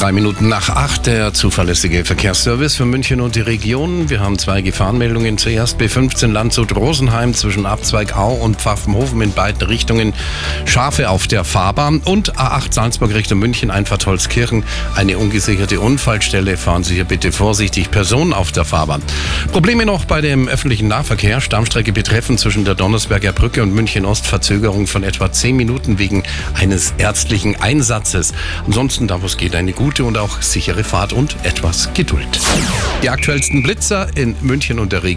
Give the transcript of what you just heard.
Drei Minuten nach acht der zuverlässige Verkehrsservice für München und die Region. Wir haben zwei Gefahrenmeldungen. Zuerst B15 Landshut-Rosenheim zwischen Abzweig Au und Pfaffenhofen in beiden Richtungen. Schafe auf der Fahrbahn und A8 Salzburg Richtung München, Einfahrt Holzkirchen. Eine ungesicherte Unfallstelle. Fahren Sie hier bitte vorsichtig. Personen auf der Fahrbahn. Probleme noch bei dem öffentlichen Nahverkehr. Stammstrecke betreffen zwischen der Donnersberger Brücke und München Ost. Verzögerung von etwa zehn Minuten wegen eines ärztlichen Einsatzes. Ansonsten, da wo es geht, eine gute und auch sichere Fahrt und etwas Geduld. Die aktuellsten Blitzer in München und der Region.